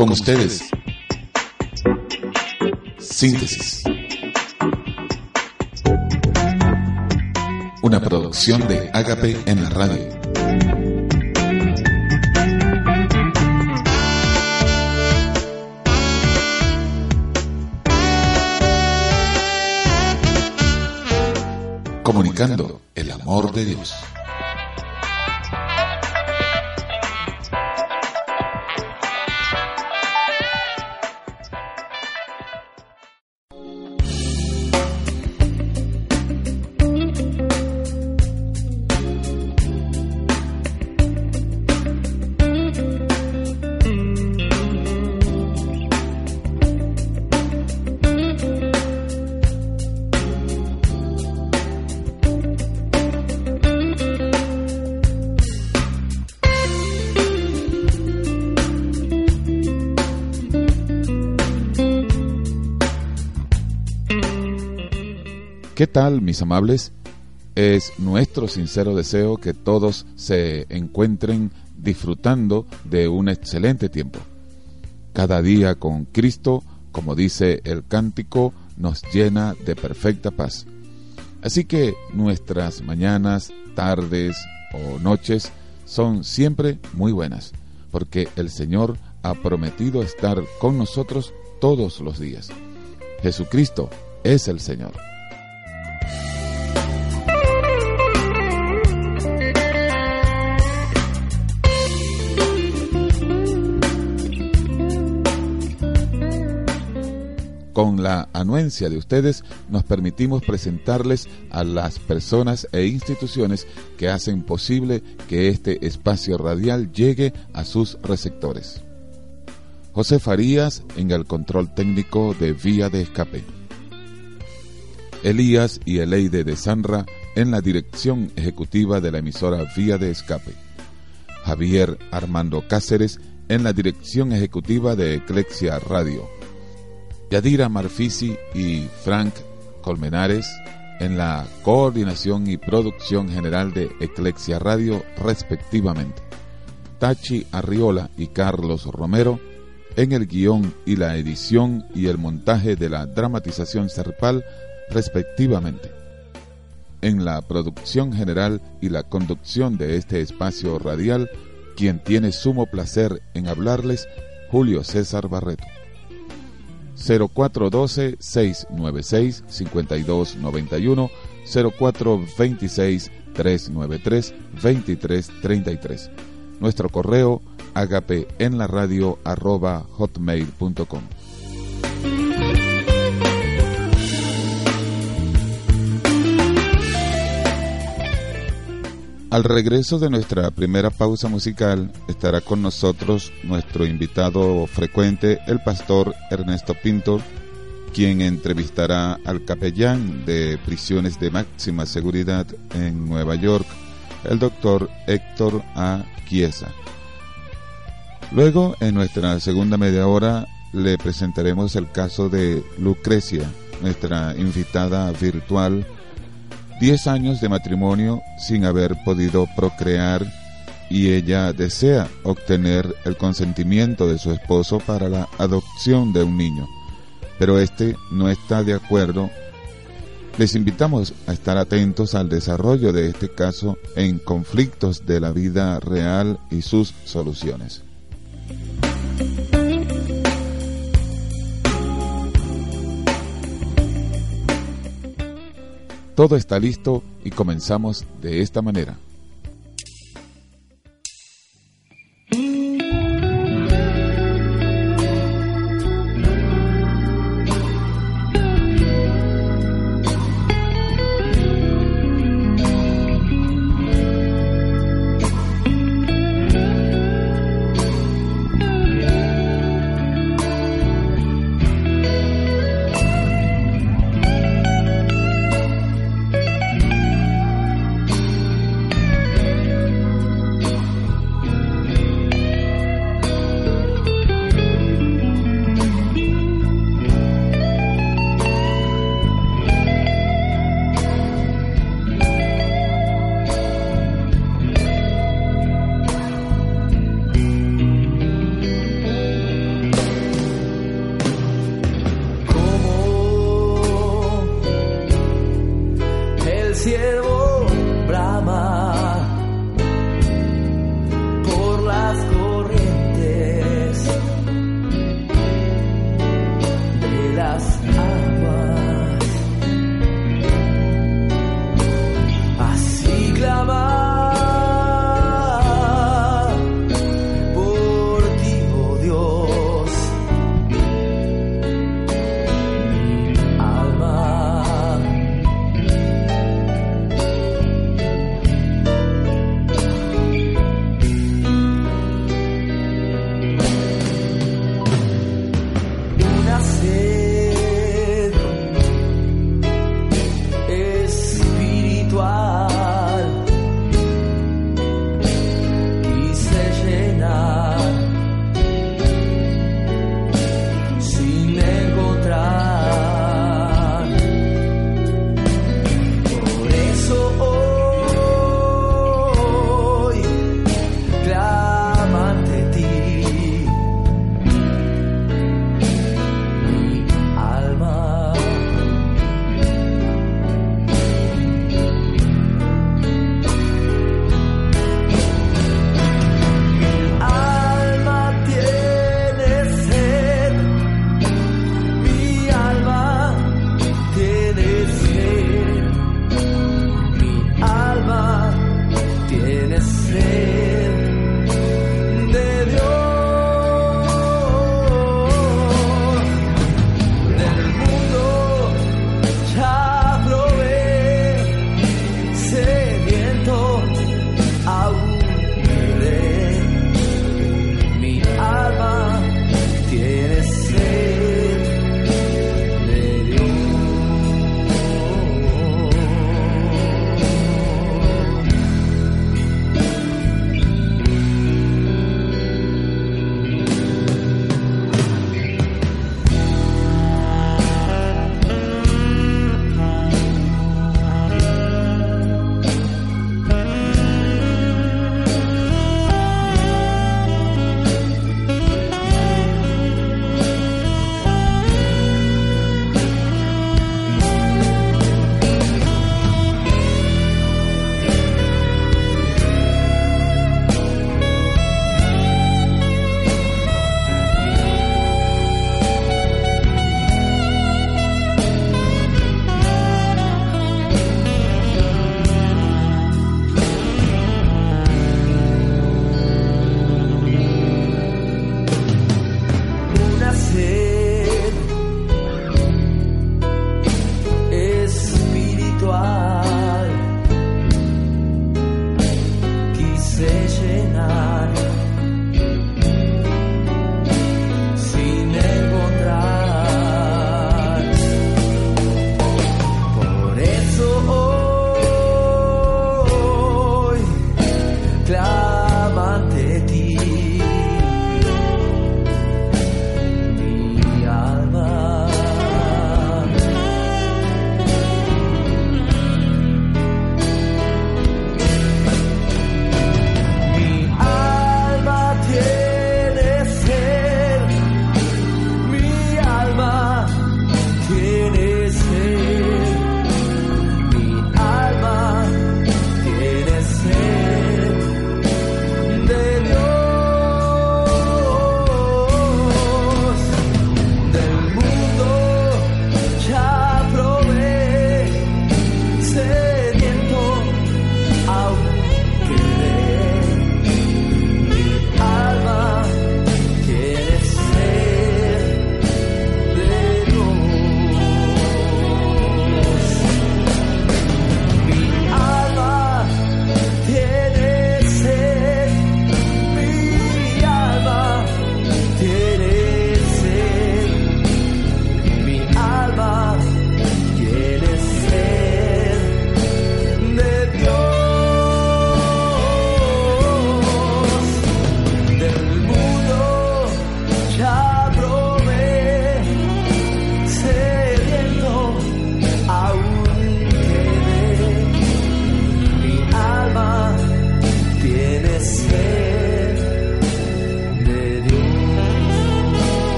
Con ustedes, Síntesis. Una producción de Agape en la radio. Comunicando el amor de Dios. Tal, mis amables? Es nuestro sincero deseo que todos se encuentren disfrutando de un excelente tiempo. Cada día con Cristo, como dice el cántico, nos llena de perfecta paz. Así que nuestras mañanas, tardes o noches son siempre muy buenas, porque el Señor ha prometido estar con nosotros todos los días. Jesucristo es el Señor. La anuencia de ustedes, nos permitimos presentarles a las personas e instituciones que hacen posible que este espacio radial llegue a sus receptores. José Farías en el control técnico de Vía de Escape. Elías y Eleide de Sanra en la dirección ejecutiva de la emisora Vía de Escape. Javier Armando Cáceres en la dirección ejecutiva de Eclexia Radio Yadira Marfisi y Frank Colmenares en la coordinación y producción general de Eclexia Radio respectivamente. Tachi Arriola y Carlos Romero en el guion y la edición y el montaje de la dramatización Serpal respectivamente. En la producción general y la conducción de este espacio radial, quien tiene sumo placer en hablarles, Julio César Barreto. 0412-696-5291, 0426-393-2333. Nuestro correo agape Al regreso de nuestra primera pausa musical estará con nosotros nuestro invitado frecuente, el pastor Ernesto Pinto, quien entrevistará al capellán de prisiones de máxima seguridad en Nueva York, el doctor Héctor A. Chiesa. Luego, en nuestra segunda media hora, le presentaremos el caso de Lucrecia, nuestra invitada virtual 10 años de matrimonio sin haber podido procrear y ella desea obtener el consentimiento de su esposo para la adopción de un niño, pero este no está de acuerdo. Les invitamos a estar atentos al desarrollo de este caso en conflictos de la vida real y sus soluciones. Todo está listo y comenzamos de esta manera.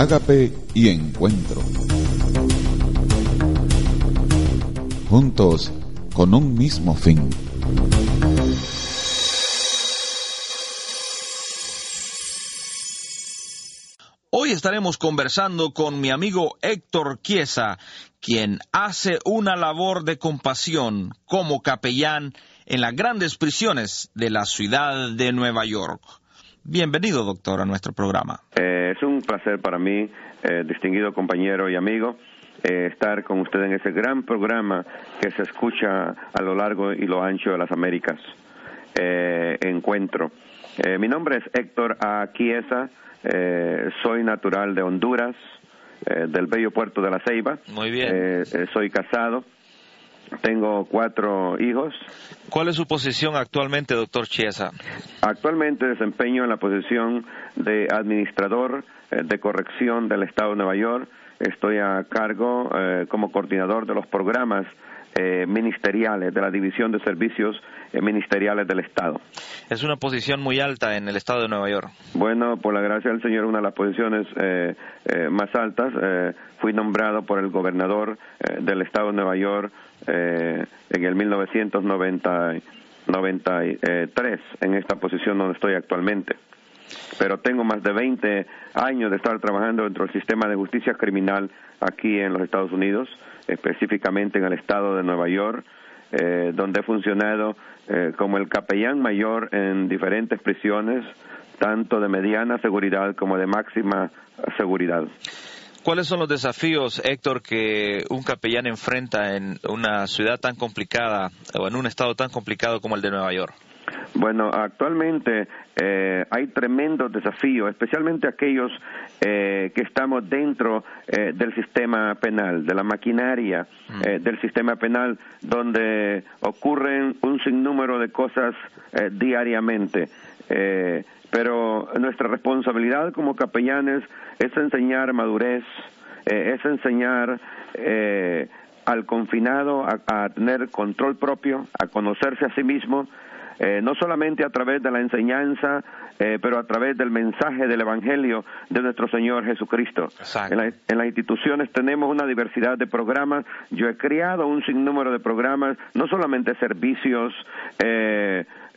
Ágape y Encuentro. Juntos con un mismo fin. Hoy estaremos conversando con mi amigo Héctor Chiesa, quien hace una labor de compasión como capellán en las grandes prisiones de la ciudad de Nueva York. Bienvenido, doctor, a nuestro programa. Eh, es un placer para mí, eh, distinguido compañero y amigo, eh, estar con usted en ese gran programa que se escucha a lo largo y lo ancho de las Américas. encuentro. mi nombre es Héctor Aquiesa, soy natural de Honduras, del bello puerto de La Ceiba. Muy bien. soy casado tengo cuatro hijos. ¿Cuál es su posición actualmente, doctor Chiesa? Actualmente desempeño en la posición de administrador eh, de corrección del Estado de Nueva York. Estoy a cargo eh, como coordinador de los programas eh, ministeriales de la División de Servicios Ministeriales del Estado. Es una posición muy alta en el Estado de Nueva York. Bueno, por la gracia del Señor, una de las posiciones más altas. fui nombrado por el gobernador del Estado de Nueva York eh, en el 1993 en esta posición donde estoy actualmente. Pero tengo más de 20 años de estar trabajando dentro del sistema de justicia criminal aquí en los Estados Unidos, específicamente en el estado de Nueva York, eh, donde he funcionado eh, como el capellán mayor en diferentes prisiones, tanto de mediana seguridad como de máxima seguridad. ¿Cuáles son los desafíos, Héctor, que un capellán enfrenta en una ciudad tan complicada o en un estado tan complicado como el de Nueva York? Bueno, actualmente eh, hay tremendos desafíos, especialmente aquellos eh, que estamos dentro eh, del sistema penal, de la maquinaria mm. del sistema penal, donde ocurren un sinnúmero de cosas diariamente pero nuestra responsabilidad como capellanes es enseñar madurez, eh, es enseñar eh, al confinado a, tener control propio, a conocerse a sí mismo, eh, no solamente a través de la enseñanza, pero a través del mensaje del Evangelio de nuestro Señor Jesucristo. En, en, las instituciones tenemos una diversidad de programas. Yo he creado un sinnúmero de programas, no solamente servicios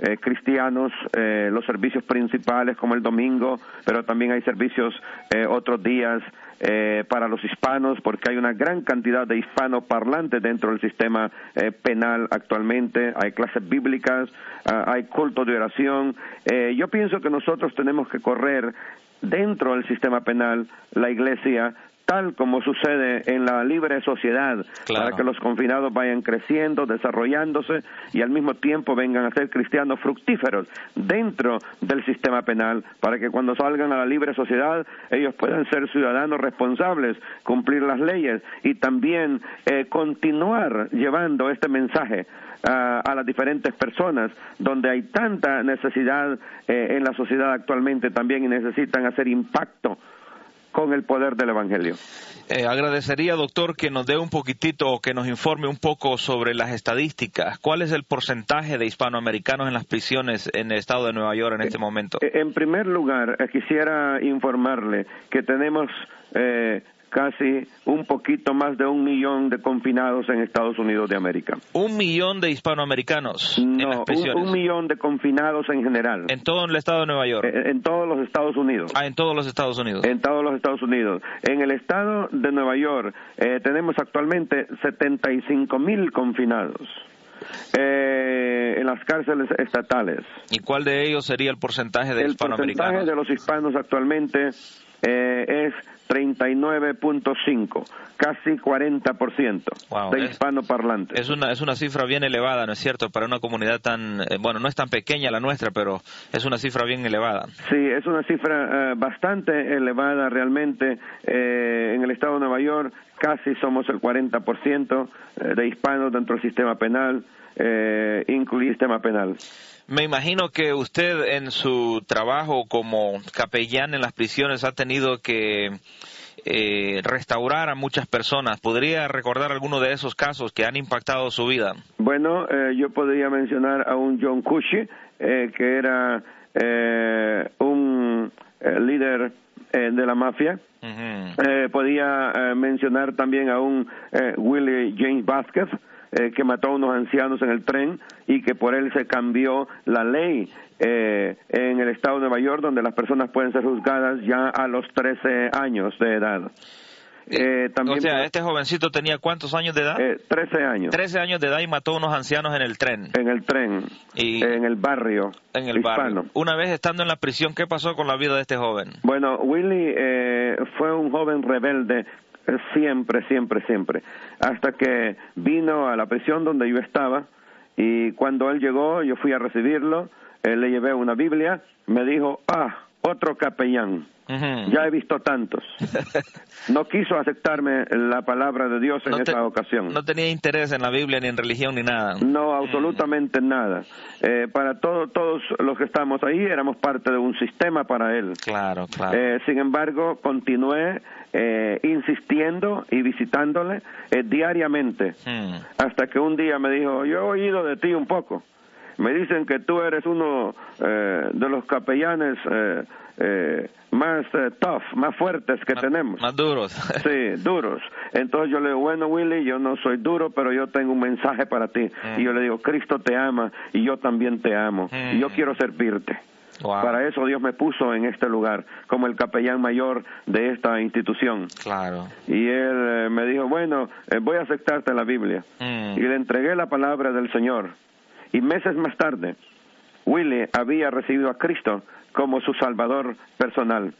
eh, cristianos, eh, los servicios principales como el domingo, pero también hay servicios eh, otros días para los hispanos, porque hay una gran cantidad de hispanos parlantes dentro del sistema penal actualmente, hay clases bíblicas, ah, hay culto de oración. yo pienso que nosotros tenemos que correr dentro del sistema penal, la iglesia tal como sucede en la libre sociedad, para que los confinados vayan creciendo, desarrollándose y al mismo tiempo vengan a ser cristianos fructíferos dentro del sistema penal, para que cuando salgan a la libre sociedad ellos puedan ser ciudadanos responsables, cumplir las leyes y también eh, continuar llevando este mensaje a, las diferentes personas, donde hay tanta necesidad eh, en la sociedad actualmente también y necesitan hacer impacto con el poder del Evangelio. Eh, agradecería, doctor, que nos dé un poquitito, que nos informe un poco sobre las estadísticas. ¿Cuál es el porcentaje de hispanoamericanos en las prisiones en el estado de Nueva York en este momento? Eh, en primer lugar, eh, quisiera informarle que tenemos casi un poquito más de un millón de confinados en Estados Unidos de América. ¿Un millón de hispanoamericanos en las prisiones? Un, un, millón de confinados en general. ¿En todo el estado de Nueva York? En, en, todos los Estados Unidos. Ah, en todos los Estados Unidos. En todos los Estados Unidos. En el estado de Nueva York eh, tenemos actualmente 75 mil confinados. Eh, en las cárceles estatales. ¿Y cuál de ellos sería el porcentaje de hispanoamericanos? El porcentaje de los hispanos actualmente eh, es 39.5, casi 40% de hispanoparlantes. Es una, es una cifra bien elevada, ¿no es cierto? Para una comunidad tan, eh, bueno, no es tan pequeña la nuestra, pero es una cifra bien elevada. Sí, es una cifra eh, bastante elevada realmente. Eh, en el estado de Nueva York casi somos el 40% de hispanos dentro del sistema penal, eh, incluye el sistema penal. Me imagino que usted en su trabajo como capellán en las prisiones ha tenido que eh, restaurar a muchas personas. ¿Podría recordar alguno de esos casos que han impactado su vida? Bueno, eh, yo podría mencionar a un John Cushy, eh, que era un líder de la mafia. podía mencionar también a un Willie James Vázquez, eh, que mató a unos ancianos en el tren y que por él se cambió la ley eh, en el estado de Nueva York, donde las personas pueden ser juzgadas ya a los 13 años de edad. Eh, también, o sea, este jovencito tenía cuántos años de edad? Eh, 13 años. 13 años de edad y mató a unos ancianos en el tren. En el tren. Y en el barrio. En el barrio. Una vez estando en la prisión, ¿qué pasó con la vida de este joven? Bueno, Willy eh, fue un joven rebelde siempre, siempre, siempre, hasta que vino a la prisión donde yo estaba y cuando él llegó yo fui a recibirlo, él le llevé una Biblia, me dijo, ah, otro capellán. Ya he visto tantos. No quiso aceptarme la palabra de Dios en esa ocasión. No tenía interés en la Biblia, ni en religión, ni nada. No, absolutamente nada. Eh, para todos los que estamos ahí, éramos parte de un sistema para él. Claro, claro. Eh, sin embargo, continué eh, insistiendo y visitándole diariamente, hmm. hasta que un día me dijo, yo he oído de ti un poco. Me dicen que tú eres uno de los capellanes eh, más eh, tough, más fuertes que tenemos. Más duros. sí, duros. Entonces yo le digo, bueno, Willy, yo no soy duro, pero yo tengo un mensaje para ti. Mm. Y yo le digo, Cristo te ama y yo también te amo. Y yo mm. quiero servirte. Para eso Dios me puso en este lugar como el capellán mayor de esta institución. Claro. Y él eh, me dijo, bueno, voy a aceptarte la Biblia. Mm. Y le entregué la palabra del Señor. Y meses más tarde, Willy había recibido a Cristo como su salvador personal.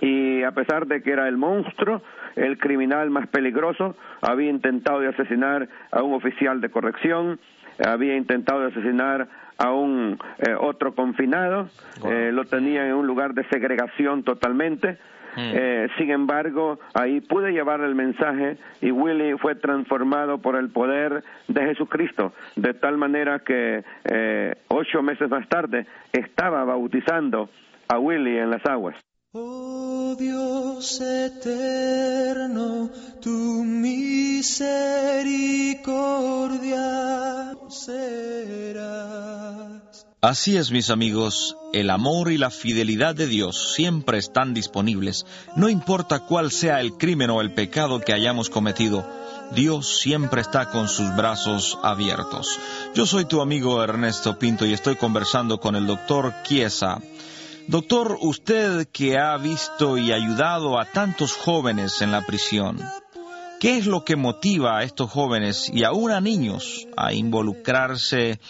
Y a pesar de que era el monstruo, el criminal más peligroso, había intentado de asesinar a un oficial de corrección, había intentado de asesinar a un eh, otro confinado, eh, lo tenía en un lugar de segregación totalmente, Mm. Eh, sin embargo, ahí pude llevar el mensaje y Willy fue transformado por el poder de Jesucristo, de tal manera que eh, ocho meses más tarde estaba bautizando a Willy en las aguas. Oh Dios eterno, tu misericordia será. Así es, mis amigos, el amor y la fidelidad de Dios siempre están disponibles, no importa cuál sea el crimen o el pecado que hayamos cometido. Dios siempre está con sus brazos abiertos. Yo soy tu amigo Ernesto Pinto y estoy conversando con el doctor Chiesa. Doctor, usted que ha visto y ayudado a tantos jóvenes en la prisión, ¿qué es lo que motiva a estos jóvenes y aún a niños a involucrarse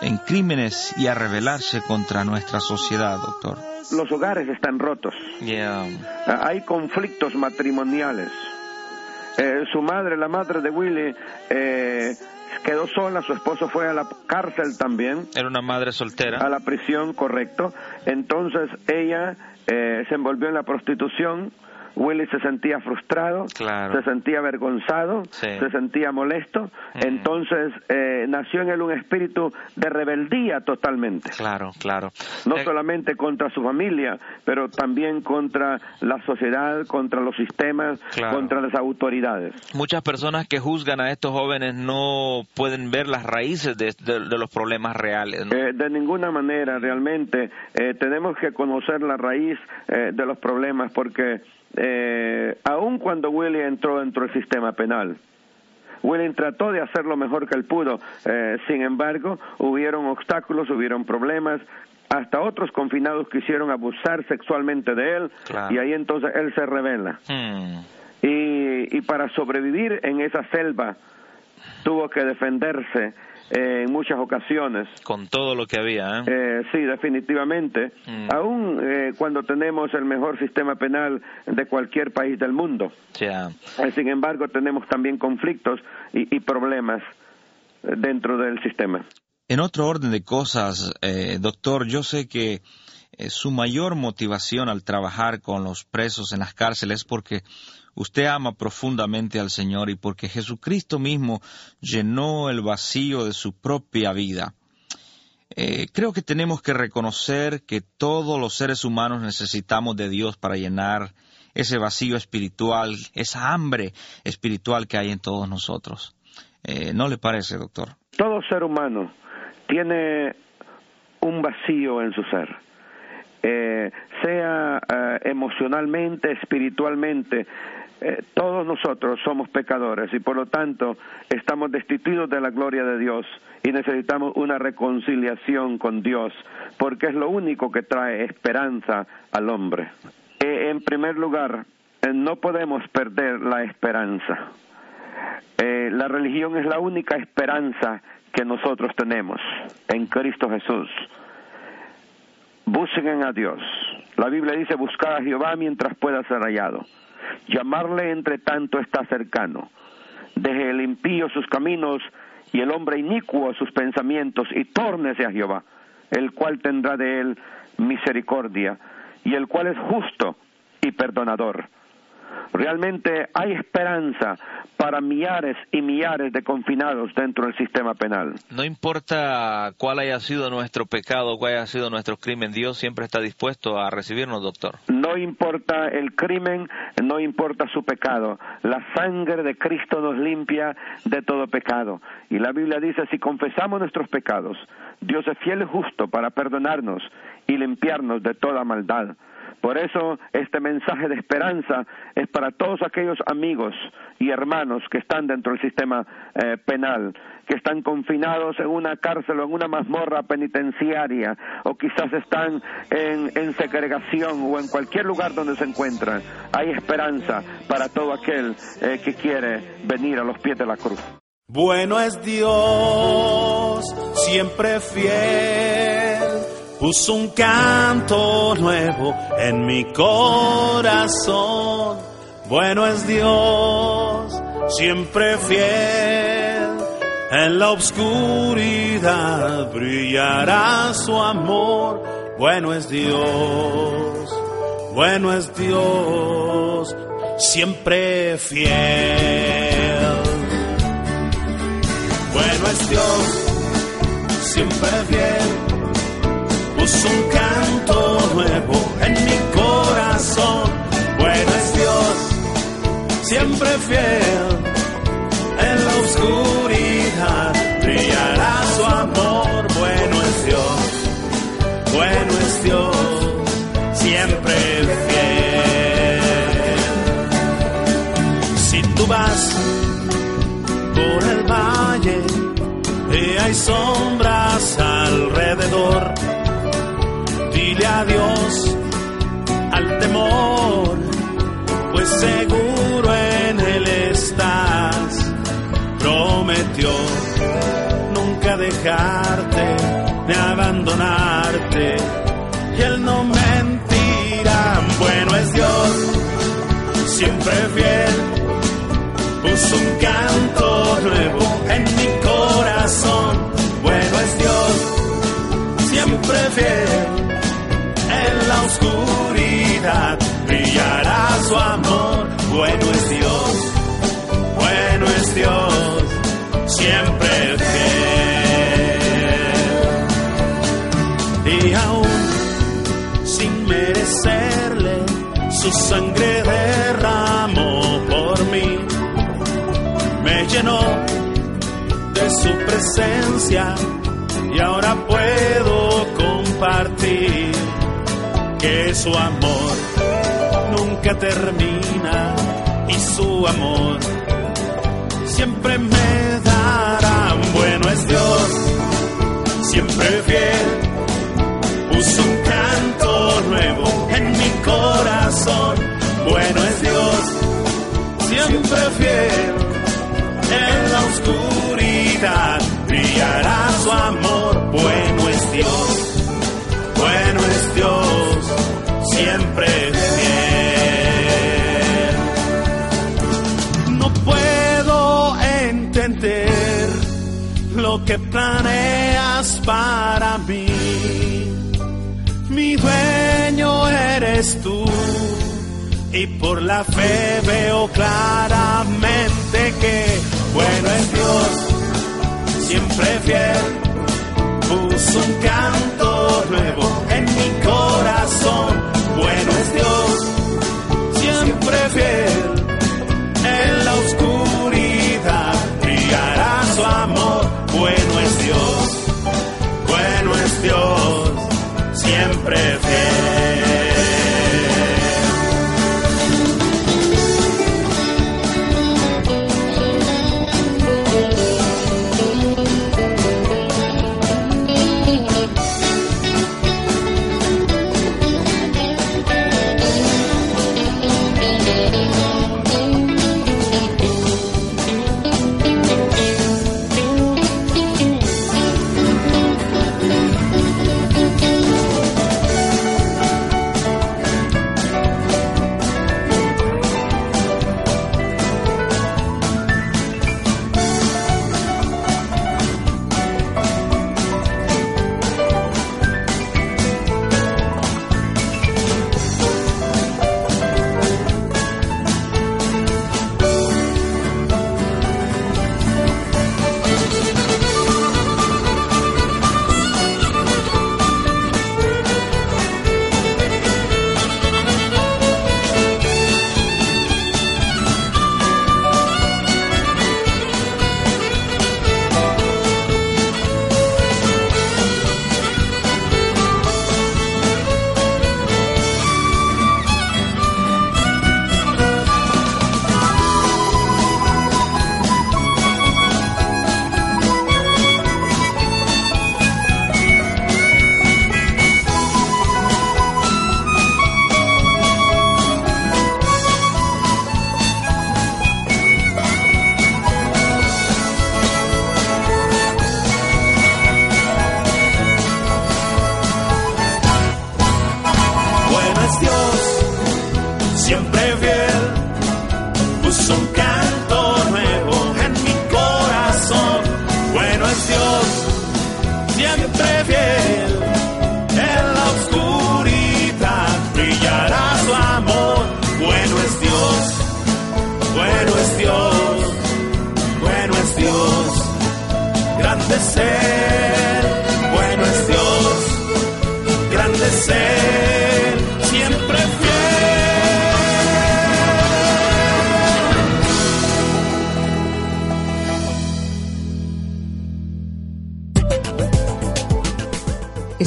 en crímenes y a rebelarse contra nuestra sociedad, doctor? Los hogares están rotos. Ah, hay conflictos matrimoniales. Eh, su madre, la madre de Willy, eh, quedó sola, su esposo fue a la cárcel también. Era una madre soltera. A la prisión, correcto. Entonces ella eh, se envolvió en la prostitución Willy se sentía frustrado, se sentía avergonzado, se sentía molesto, entonces eh, nació en él un espíritu de rebeldía totalmente. Claro, claro. No eh, solamente contra su familia, pero también contra la sociedad, contra los sistemas, contra las autoridades. Muchas personas que juzgan a estos jóvenes no pueden ver las raíces de, los problemas reales. Eh, de ninguna manera, realmente. tenemos que conocer la raíz de los problemas porque eh, aun cuando Willy entró dentro del sistema penal. William trató de hacer lo mejor que él pudo, eh, sin embargo, hubieron obstáculos, hubieron problemas, hasta otros confinados quisieron abusar sexualmente de él y ahí entonces él se revela. Hmm. Y, y para sobrevivir en esa selva tuvo que defenderse eh, en muchas ocasiones. Con todo lo que había, ¿eh? Eh, sí, definitivamente. Mm. Aún eh, cuando tenemos el mejor sistema penal de cualquier país del mundo. Ya. Eh, Sin embargo, tenemos también conflictos y, y problemas dentro del sistema. En otro orden de cosas, eh, doctor, yo sé que eh, su mayor motivación al trabajar con los presos en las cárceles es porque usted ama profundamente al Señor y porque Jesucristo mismo llenó el vacío de su propia vida. Eh, creo que tenemos que reconocer que todos los seres humanos necesitamos de Dios para llenar ese vacío espiritual, esa hambre espiritual que hay en todos nosotros. Eh, ¿No le parece, doctor? Todo ser humano tiene un vacío en su ser, Eh, sea emocionalmente, espiritualmente. Eh, todos nosotros somos pecadores y por lo tanto estamos destituidos de la gloria de Dios y necesitamos una reconciliación con Dios porque es lo único que trae esperanza al hombre. Eh, en primer lugar, eh, no podemos perder la esperanza. Eh, la religión es la única esperanza que nosotros tenemos en Cristo Jesús. Busquen a Dios. La Biblia dice buscar a Jehová mientras pueda ser hallado. Llamarle entre tanto está cercano. Deje el impío sus caminos y el hombre inicuo sus pensamientos y tórnese a Jehová, el cual tendrá de él misericordia y el cual es justo y perdonador. Realmente hay esperanza para millares y millares de confinados dentro del sistema penal. No importa cuál haya sido nuestro pecado, cuál haya sido nuestro crimen, Dios siempre está dispuesto a recibirnos, doctor. No importa el crimen, no importa su pecado. La sangre de Cristo nos limpia de todo pecado. Y la Biblia dice, si confesamos nuestros pecados, Dios es fiel y justo para perdonarnos y limpiarnos de toda maldad. Por eso este mensaje de esperanza es para todos aquellos amigos y hermanos que están dentro del sistema eh, penal, que están confinados en una cárcel o en una mazmorra penitenciaria, o quizás están en, segregación o en cualquier lugar donde se encuentran. Hay esperanza para todo aquel eh, que quiere venir a los pies de la cruz. Bueno es Dios, siempre fiel. Puso un canto nuevo en mi corazón. Bueno es Dios, siempre fiel. En la oscuridad brillará su amor. Bueno es Dios, bueno es Dios, siempre fiel. Bueno es Dios, siempre fiel. Un canto nuevo en mi corazón. Bueno es Dios, siempre fiel. En la oscuridad puso un canto nuevo en mi corazón. Bueno es Dios, siempre fiel. En la oscuridad brillará su amor. Bueno es Dios, bueno es Dios, siempre fiel. Y aún sin merecerle, su sangre derramó su presencia y ahora puedo compartir que su amor nunca termina y su amor siempre me dará. Bueno es Dios, siempre fiel, puso un canto nuevo en mi corazón. Bueno es Dios, siempre fiel en la oscuridad brillará su amor. Bueno es Dios, bueno es Dios, siempre fiel. No puedo entender lo que planeas para mí. Mi dueño eres tú y por la fe veo claramente que bueno es Dios, siempre fiel. Puso un canto nuevo en mi corazón. Bueno es Dios, siempre fiel. En la oscuridad brillará su amor. Bueno es Dios, bueno es Dios, siempre fiel.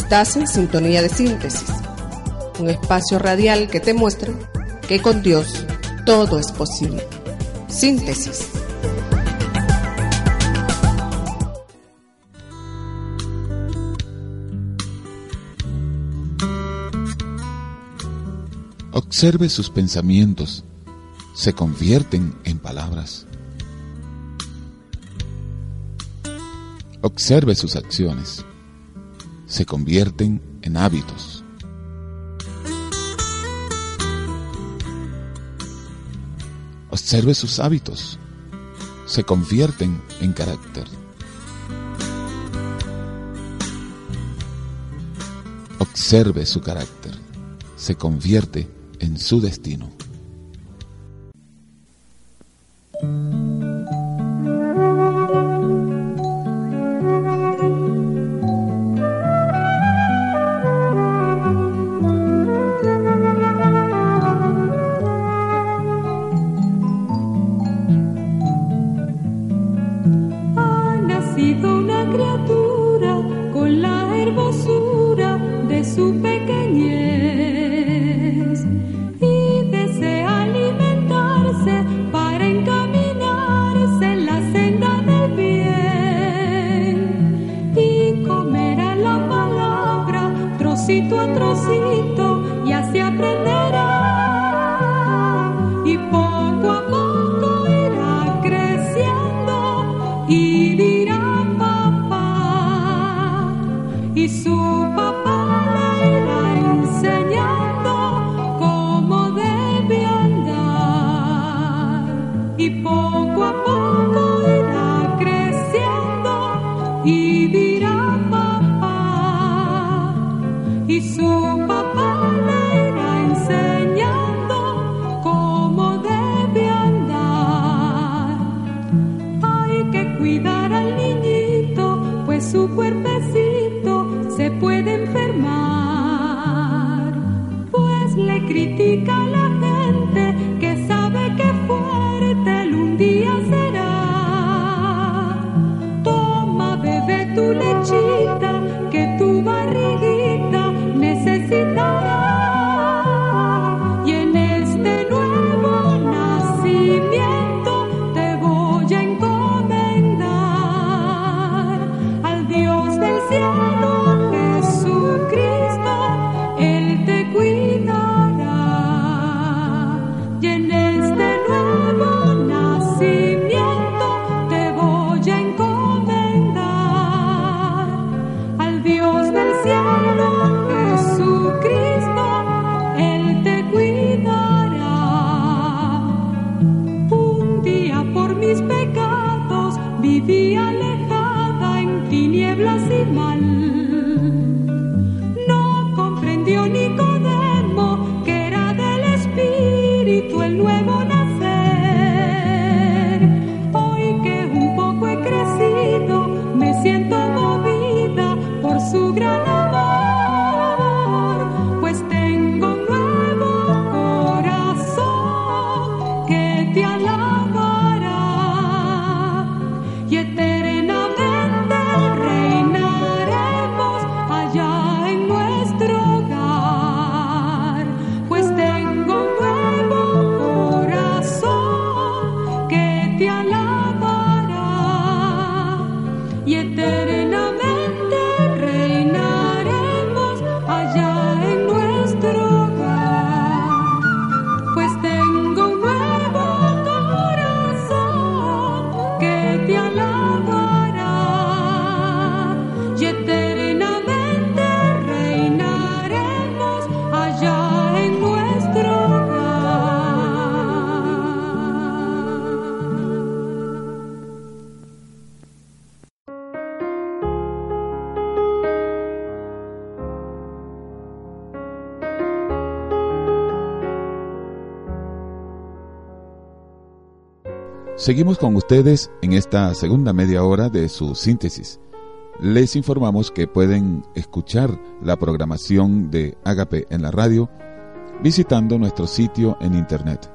Estás en sintonía de síntesis, un espacio radial que te muestra que con Dios todo es posible. Síntesis. Observe sus pensamientos, se convierten en palabras. Observe sus acciones, se convierten en hábitos. Observe sus hábitos, se convierten en carácter. Observe su carácter, se convierte en su destino. Seguimos con ustedes en esta segunda media hora de su síntesis. Les informamos que pueden escuchar la programación de Agape en la radio visitando nuestro sitio en internet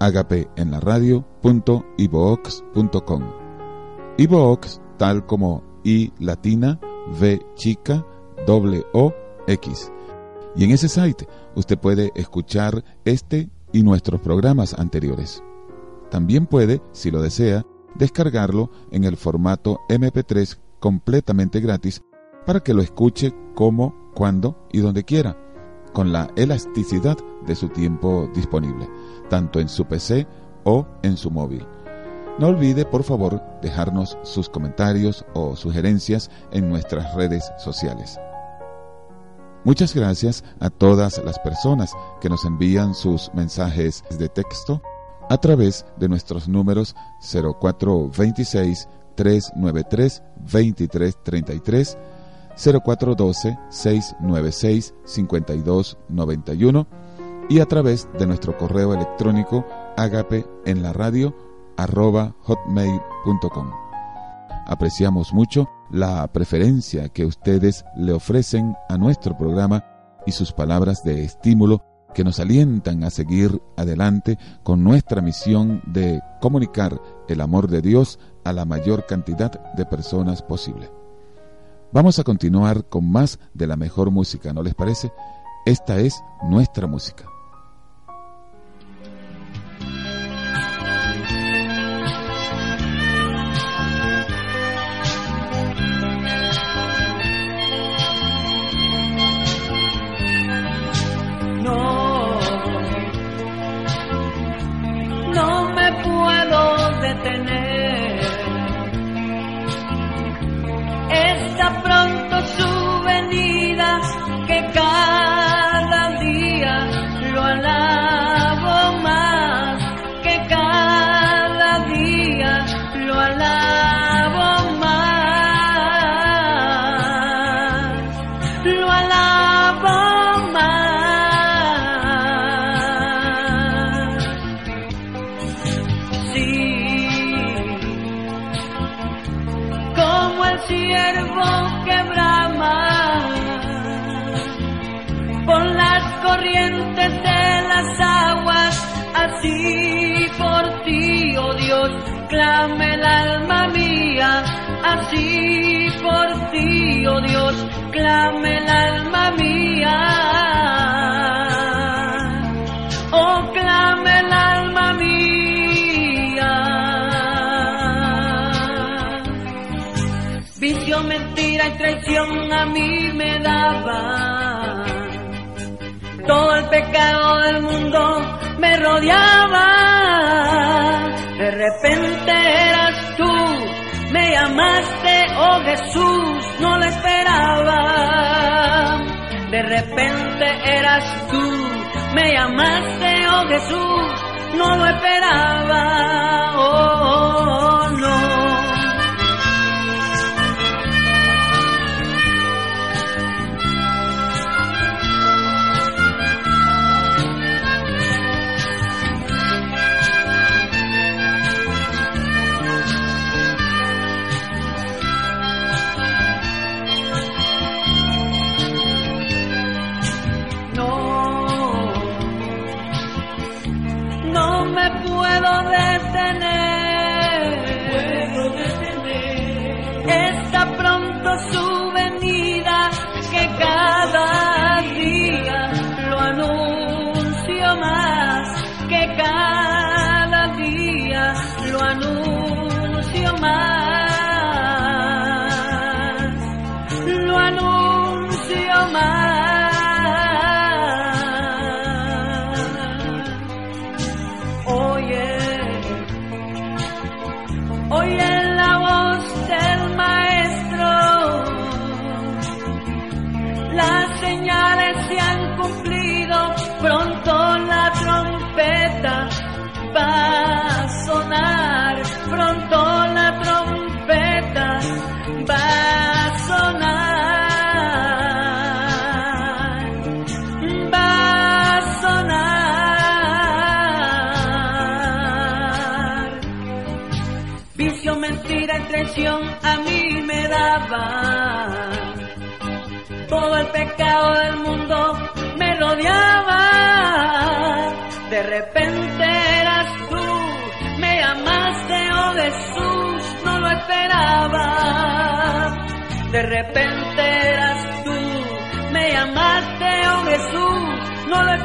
agapeenlaradio.ibox.com. Ibox tal como I latina V chica W O X. Y en ese site usted puede escuchar este y nuestros programas anteriores. También puede, si lo desea, descargarlo en el formato MP3 completamente gratis para que lo escuche como, cuando y donde quiera, con la elasticidad de su tiempo disponible, tanto en su PC o en su móvil. No olvide, por favor, dejarnos sus comentarios o sugerencias en nuestras redes sociales. Muchas gracias a todas las personas que nos envían sus mensajes de texto a través de nuestros números 0426 393 2333 0412 696 5291 y a través de nuestro correo electrónico agape en la radio arroba hotmail.com. Apreciamos mucho la preferencia que ustedes le ofrecen a nuestro programa y sus palabras de estímulo que nos alientan a seguir adelante con nuestra misión de comunicar el amor de Dios a la mayor cantidad de personas posible. Vamos a continuar con más de la mejor música, ¿no les parece? Esta es nuestra música. Dios, clame el alma mía. Oh, clame el alma mía. Vicio, mentira y traición a mí me daba. Todo el pecado del mundo me rodeaba. De repente eras tú, me llamaste, oh Jesús, no lo esperaba. De repente eras tú, me llamaste, oh Jesús, no lo esperaba. Oh, oh, no.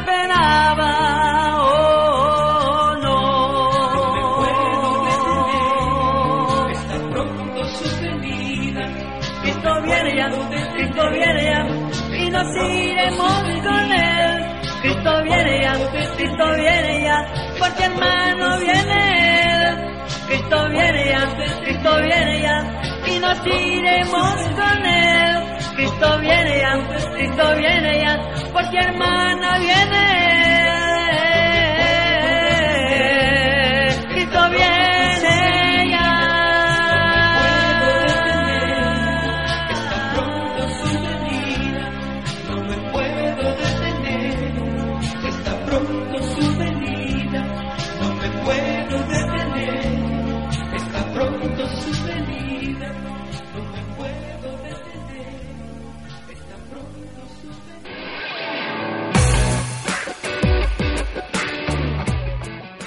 No esperaba. Oh. Cristo viene ya, Cristo viene ya, y nos iremos con él. Cristo viene ya, Cristo viene ya, porque hermano viene él. Cristo viene ya, Cristo viene ya, y nos iremos con él. Cristo viene ya, Cristo viene ya, porque hermana viene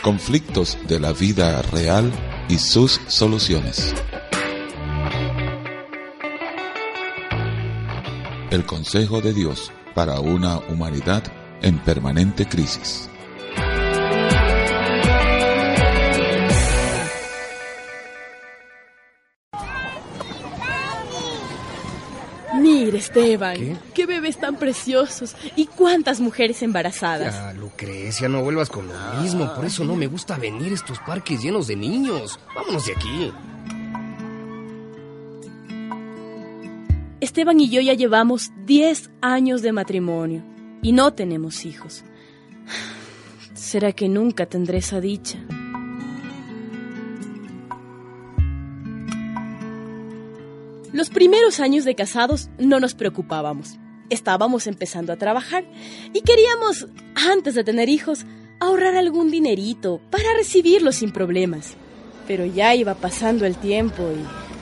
Conflictos de la vida real y sus soluciones. El Consejo de Dios para una humanidad en permanente crisis. Esteban, ¿Qué? ¿Qué? bebés tan preciosos y cuántas mujeres embarazadas. Ya, Lucrecia, no vuelvas con lo mismo. Por eso no me gusta venir a estos parques llenos de niños. Vámonos de aquí. Esteban y yo ya llevamos 10 años de matrimonio y no tenemos hijos. ¿Será que nunca tendré esa dicha? Los primeros años de casados no nos preocupábamos. Estábamos empezando a trabajar y queríamos, antes de tener hijos, ahorrar algún dinerito para recibirlos sin problemas. Pero ya iba pasando el tiempo y...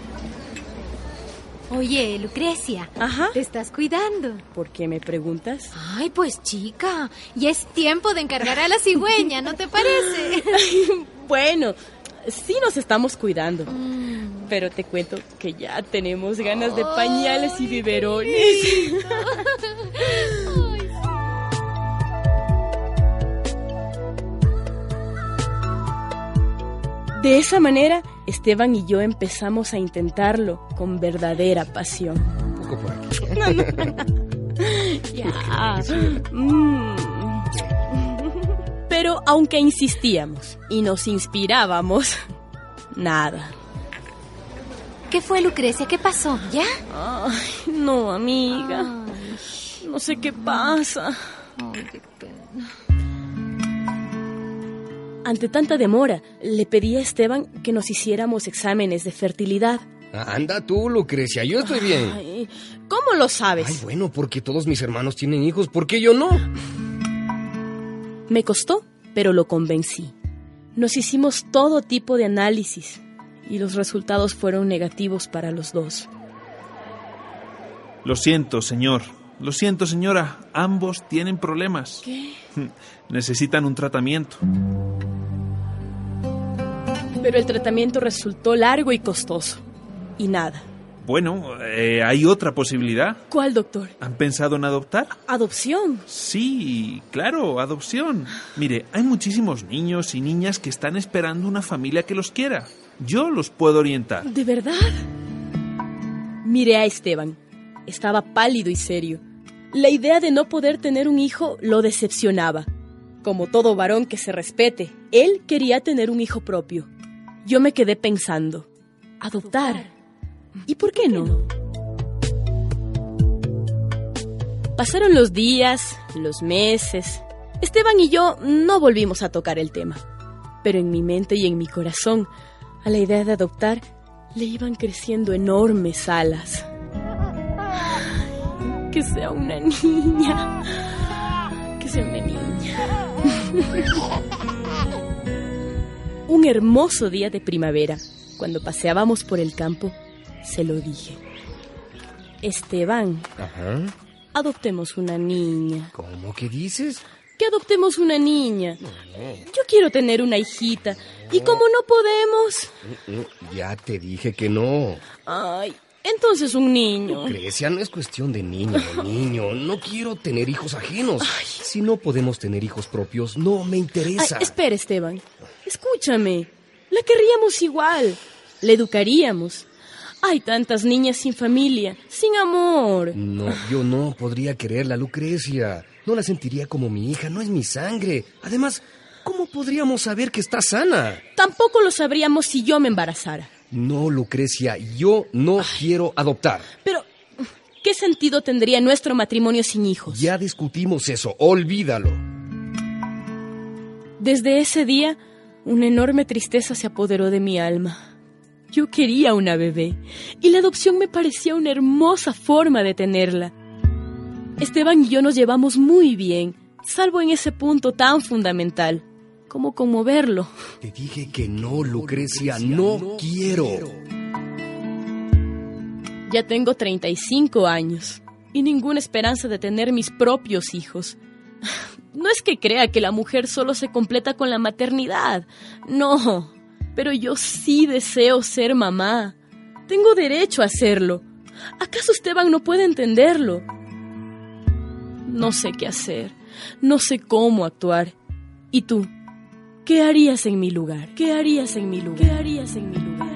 Oye, Lucrecia. Ajá. Te estás cuidando. ¿Por qué me preguntas? Ay, pues chica, ya es tiempo de encargar a la cigüeña, ¿no te parece? bueno, sí nos estamos cuidando. Pero te cuento que ya tenemos ganas de pañales y biberones. De esa manera, Esteban y yo empezamos a intentarlo con verdadera pasión. Un poco por aquí. Ya. Mm. Pero aunque insistíamos y nos inspirábamos, nada. ¿Qué fue, Lucrecia? ¿Qué pasó? ¿Ya? Ay, no, amiga. No sé qué pasa. Ay, qué pena. Ante tanta demora, le pedí a Esteban que nos hiciéramos exámenes de fertilidad. Anda tú, Lucrecia, yo estoy bien. Ay, ¿Cómo lo sabes? Ay, bueno, porque todos mis hermanos tienen hijos, ¿por qué yo no? Me costó, pero lo convencí. Nos hicimos todo tipo de análisis y los resultados fueron negativos para los dos. Lo siento, señor. Lo siento, señora. Ambos tienen problemas. ¿Qué? Necesitan un tratamiento. Pero el tratamiento resultó largo y costoso. Y nada. Bueno, eh, hay otra posibilidad. ¿Cuál, doctor? ¿Han pensado en adoptar? Adopción. Sí, claro, adopción. Mire, hay muchísimos niños y niñas que están esperando una familia que los quiera. Yo los puedo orientar. ¿De verdad? Miré a Esteban. Estaba pálido y serio. La idea de no poder tener un hijo lo decepcionaba. Como todo varón que se respete, él quería tener un hijo propio. Yo me quedé pensando, adoptar. ¿Y por qué no? Pasaron los días, los meses. Esteban y yo no volvimos a tocar el tema. Pero en mi mente y en mi corazón, a la idea de adoptar, le iban creciendo enormes alas. Que sea una niña. Que sea una niña. Un hermoso día de primavera, cuando paseábamos por el campo, se lo dije. Esteban, Ajá. adoptemos una niña. ¿Cómo que dices? Que adoptemos una niña. Yo quiero tener una hijita. Y como no podemos... Mm, Ya te dije que no. Ay, entonces un niño. Lucrecia, no es cuestión de niño niño. No quiero tener hijos ajenos. Si no podemos tener hijos propios, no me Ay, interesa. espera, Esteban. Escúchame. La querríamos igual. La educaríamos. Hay tantas niñas sin familia, sin amor. No, yo no podría quererla, Lucrecia. No la sentiría como mi hija, no es mi sangre. Además, ¿cómo podríamos saber que está sana? Tampoco lo sabríamos si yo me embarazara. No, Lucrecia, yo no quiero adoptar. Pero, ¿qué sentido tendría nuestro matrimonio sin hijos? Ya discutimos eso, olvídalo. Desde ese día, una enorme tristeza se apoderó de mi alma. Yo quería una bebé y la adopción me parecía una hermosa forma de tenerla. Esteban y yo nos llevamos muy bien, salvo en ese punto tan fundamental, como conmoverlo. Te dije que no, Lucrecia, no quiero. Ya tengo 35 años y ninguna esperanza de tener mis propios hijos. No es que crea que la mujer solo se completa con la maternidad, no, pero yo sí deseo ser mamá. Tengo derecho a hacerlo. ¿Acaso Esteban no puede entenderlo? No sé qué hacer, no sé cómo actuar. ¿Y tú? ¿Qué harías en mi lugar? ¿Qué harías en mi lugar? ¿Qué harías en mi lugar?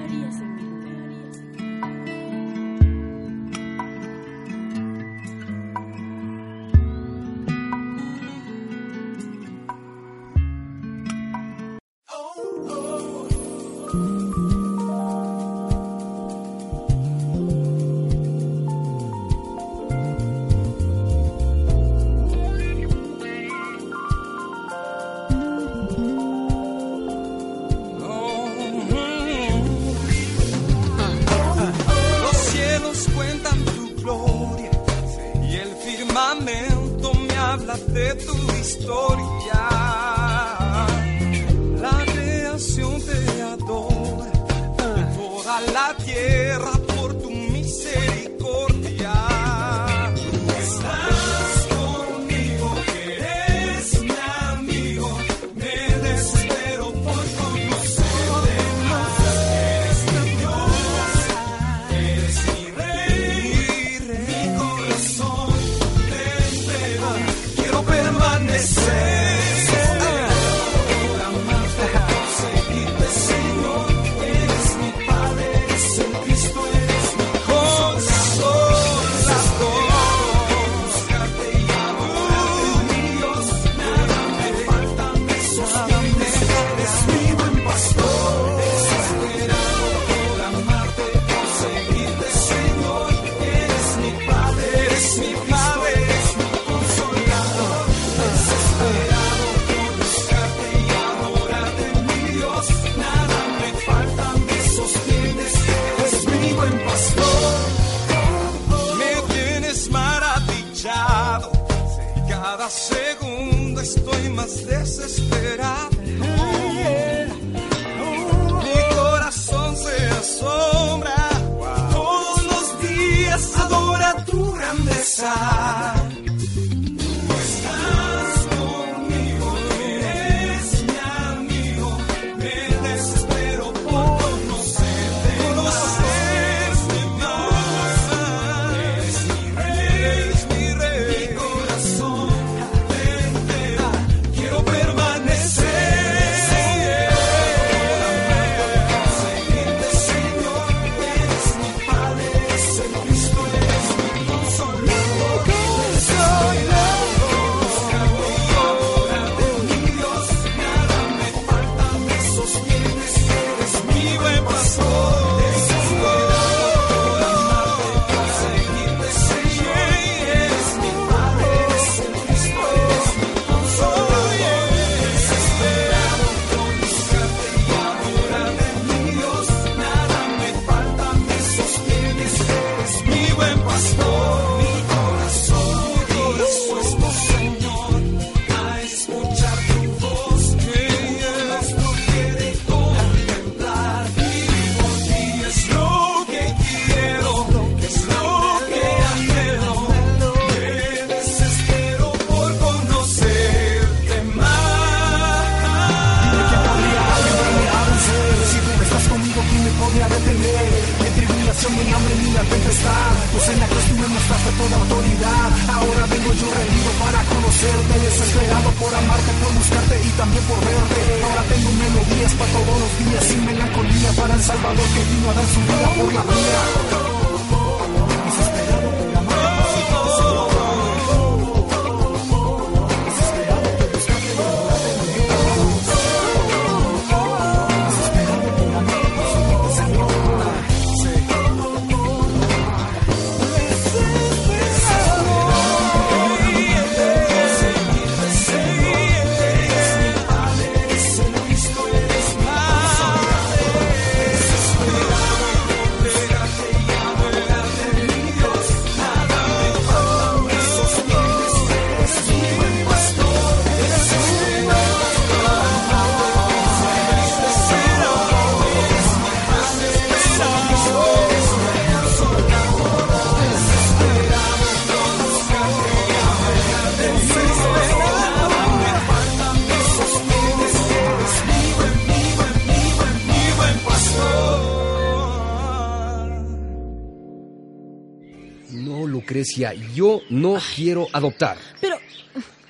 Lucrecia, yo no quiero adoptar. Pero,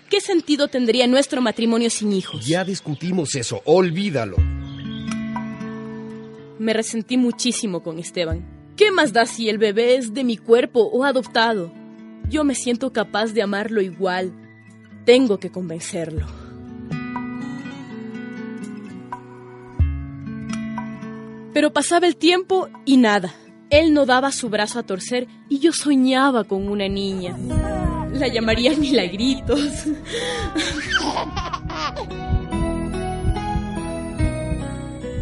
¿qué sentido tendría nuestro matrimonio sin hijos? Ya discutimos eso, olvídalo. Me resentí muchísimo con Esteban. ¿Qué más da si el bebé es de mi cuerpo o adoptado? Yo me siento capaz de amarlo igual. Tengo que convencerlo. Pero pasaba el tiempo y nada. Él no daba su brazo a torcer y yo soñaba con una niña. La llamaría Milagritos.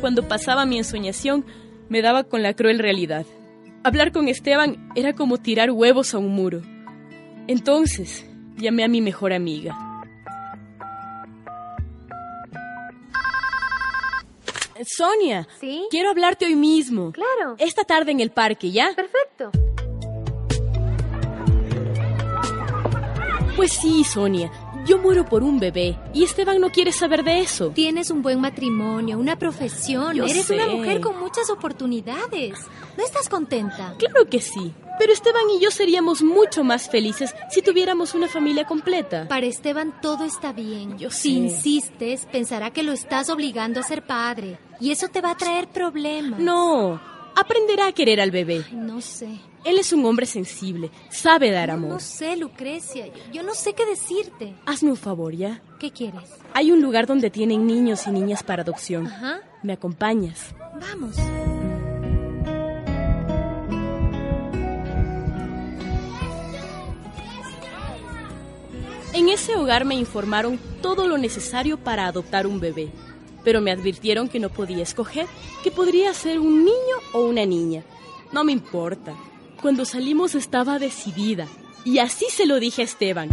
Cuando pasaba mi ensoñación, me daba con la cruel realidad. Hablar con Esteban era como tirar huevos a un muro. Entonces, llamé a mi mejor amiga. Sonia, ¿Sí? quiero hablarte hoy mismo. Claro. Esta tarde en el parque, ¿ya? Perfecto. Pues sí, Sonia. Yo muero por un bebé y Esteban no quiere saber de eso. Tienes un buen matrimonio, una profesión. Yo Eres sé. una mujer con muchas oportunidades. ¿No estás contenta? Claro que sí. Pero Esteban y yo seríamos mucho más felices si tuviéramos una familia completa. Para Esteban todo está bien. Yo Si sé. insistes, pensará que lo estás obligando a ser padre. Y eso te va a traer problemas. No, aprenderá a querer al bebé. No sé. Él es un hombre sensible, sabe dar No amor. sé, Lucrecia. Yo, yo no sé qué decirte. Hazme un favor, ¿ya? ¿Qué quieres? Hay un lugar donde tienen niños y niñas para adopción. Ajá. ¿Me acompañas? Vamos. En ese hogar me informaron todo lo necesario para adoptar un bebé, pero me advirtieron que no podía escoger, que podría ser un niño o una niña. No me importa. Cuando salimos estaba decidida, y así se lo dije a Esteban.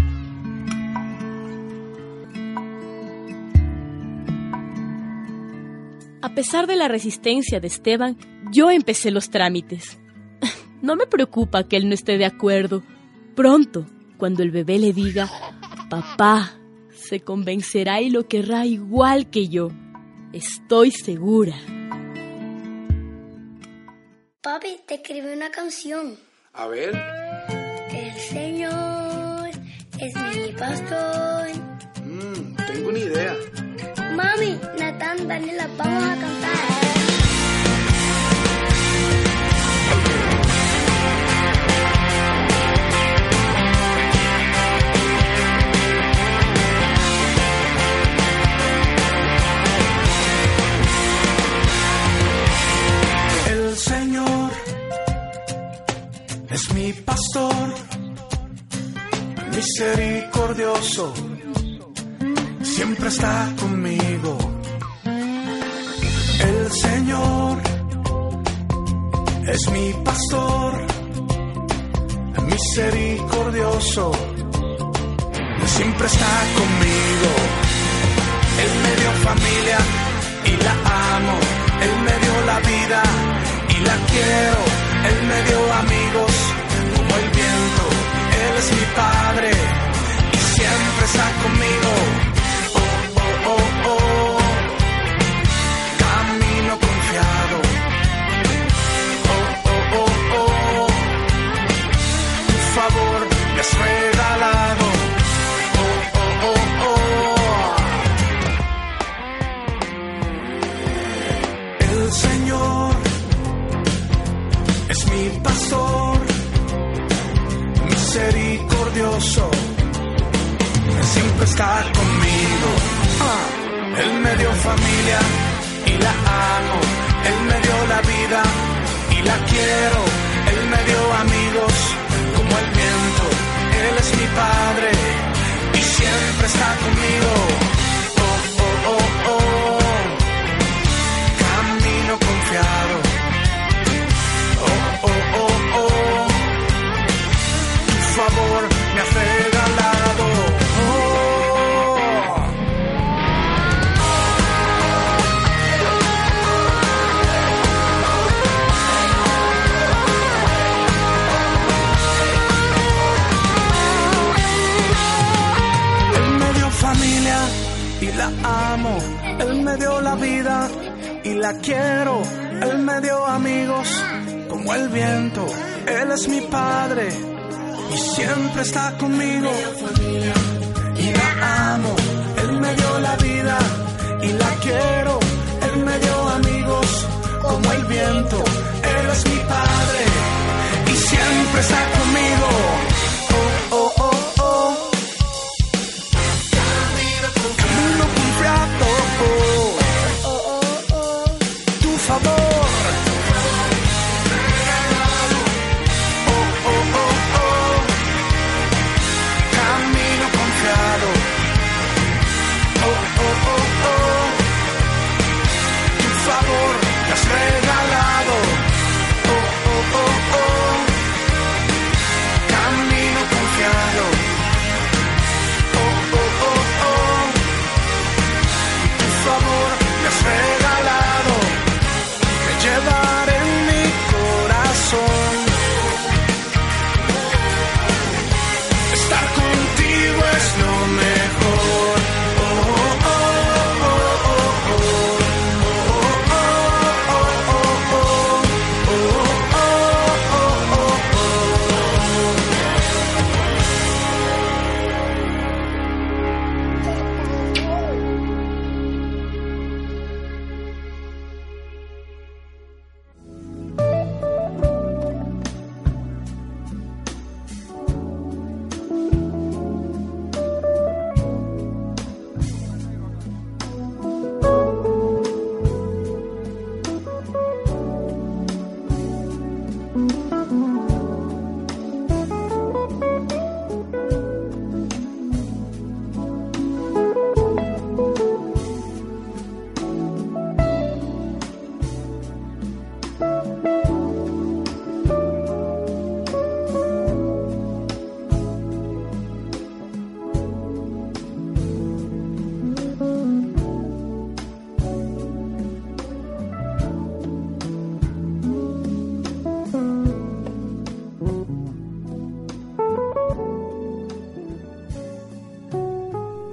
A pesar de la resistencia de Esteban, yo empecé los trámites. No me preocupa que él no esté de acuerdo. Pronto, cuando el bebé le diga, papá, se convencerá y lo querrá igual que yo. Estoy segura. Papi, te escribí una canción. A ver. El Señor es mi pastor. Mm, tengo una idea. Mami, Natán, Daniela, vamos a cantar. Señor es mi pastor, misericordioso, siempre está conmigo. El Señor es mi pastor, misericordioso, siempre está conmigo. Él me dio familia y la amo. Él me dio la vida la quiero. Él me dio amigos como el viento. Él es mi padre y siempre está conmigo. Oh, oh, oh, oh. Camino confiado. Oh, oh, oh, oh. Tu favor me has es mi pastor, misericordioso, siempre está conmigo. Ah, Él me dio familia y la amo, Él me dio la vida y la quiero, Él me dio amigos como el viento, Él es mi Padre y siempre está conmigo. Oh, oh, oh, oh me dio la vida y la quiero. Él me dio amigos como el viento. Él es mi padre y siempre está conmigo. Y la amo. Él me dio la vida y la quiero. Él me dio amigos como el viento. Él es mi padre y siempre está conmigo.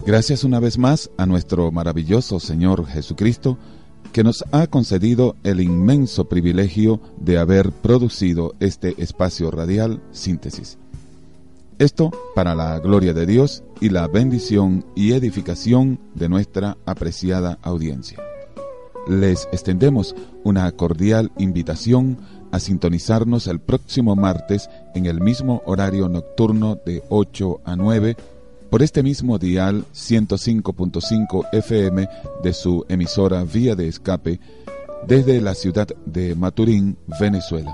Gracias una vez más a nuestro maravilloso Señor Jesucristo, que nos ha concedido el inmenso privilegio de haber producido este espacio radial Síntesis. Esto para la gloria de Dios y la bendición y edificación de nuestra apreciada audiencia. Les extendemos una cordial invitación a sintonizarnos el próximo martes en el mismo horario nocturno de 8 a 9 por este mismo dial 105.5 FM de su emisora Vía de Escape desde la ciudad de Maturín, Venezuela.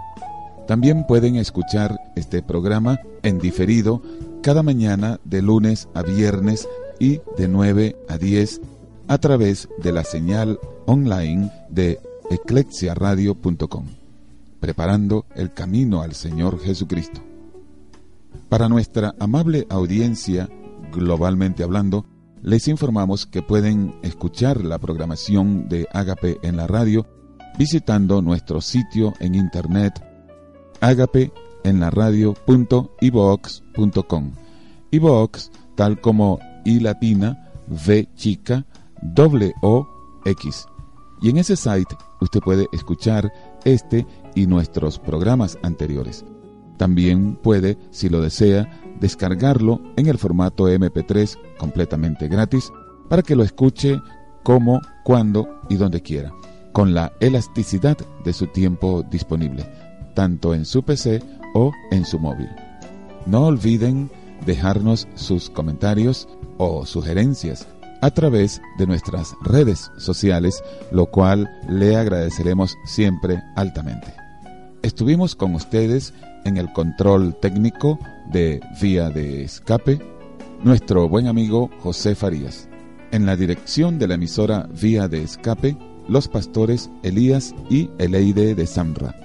También pueden escuchar este programa en diferido cada mañana de lunes a viernes y de 9 a 10 a través de la señal online de eclexiaradio.com, preparando el camino al Señor Jesucristo. Para nuestra amable audiencia, globalmente hablando, les informamos que pueden escuchar la programación de Ágape en la radio visitando nuestro sitio en internet agapeenlaradio.ivox.com. Ivox, tal como I latina, V chica, doble O, X. Y en ese site usted puede escuchar este y nuestros programas anteriores. También puede, si lo desea, descargarlo en el formato MP3 completamente gratis para que lo escuche como, cuando y donde quiera, con la elasticidad de su tiempo disponible tanto en su PC o en su móvil. No olviden dejarnos sus comentarios o sugerencias a través de nuestras redes sociales, lo cual le agradeceremos siempre altamente. Estuvimos con ustedes en el control técnico de Vía de Escape, nuestro buen amigo José Farías. En la dirección de la emisora Vía de Escape, los pastores Elías y Eleide de Samra.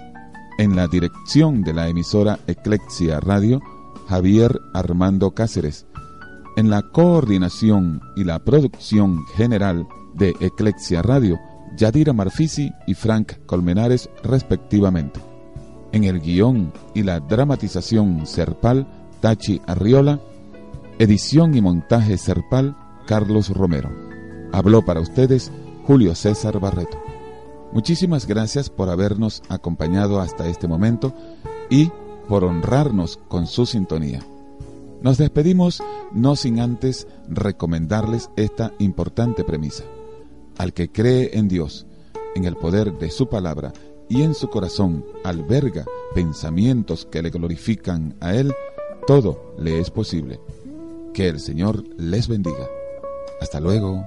En la dirección de la emisora Eclexia Radio, Javier Armando Cáceres. En la coordinación y la producción general de Eclexia Radio, Yadira Marfisi y Frank Colmenares respectivamente. En el guion y la dramatización Serpal, Tachi Arriola. Edición y montaje Serpal, Carlos Romero. Habló para ustedes Julio César Barreto. Muchísimas gracias por habernos acompañado hasta este momento y por honrarnos con su sintonía. Nos despedimos no sin antes recomendarles esta importante premisa. Al que cree en Dios, en el poder de su palabra y en su corazón alberga pensamientos que le glorifican a Él, todo le es posible. Que el Señor les bendiga. Hasta luego.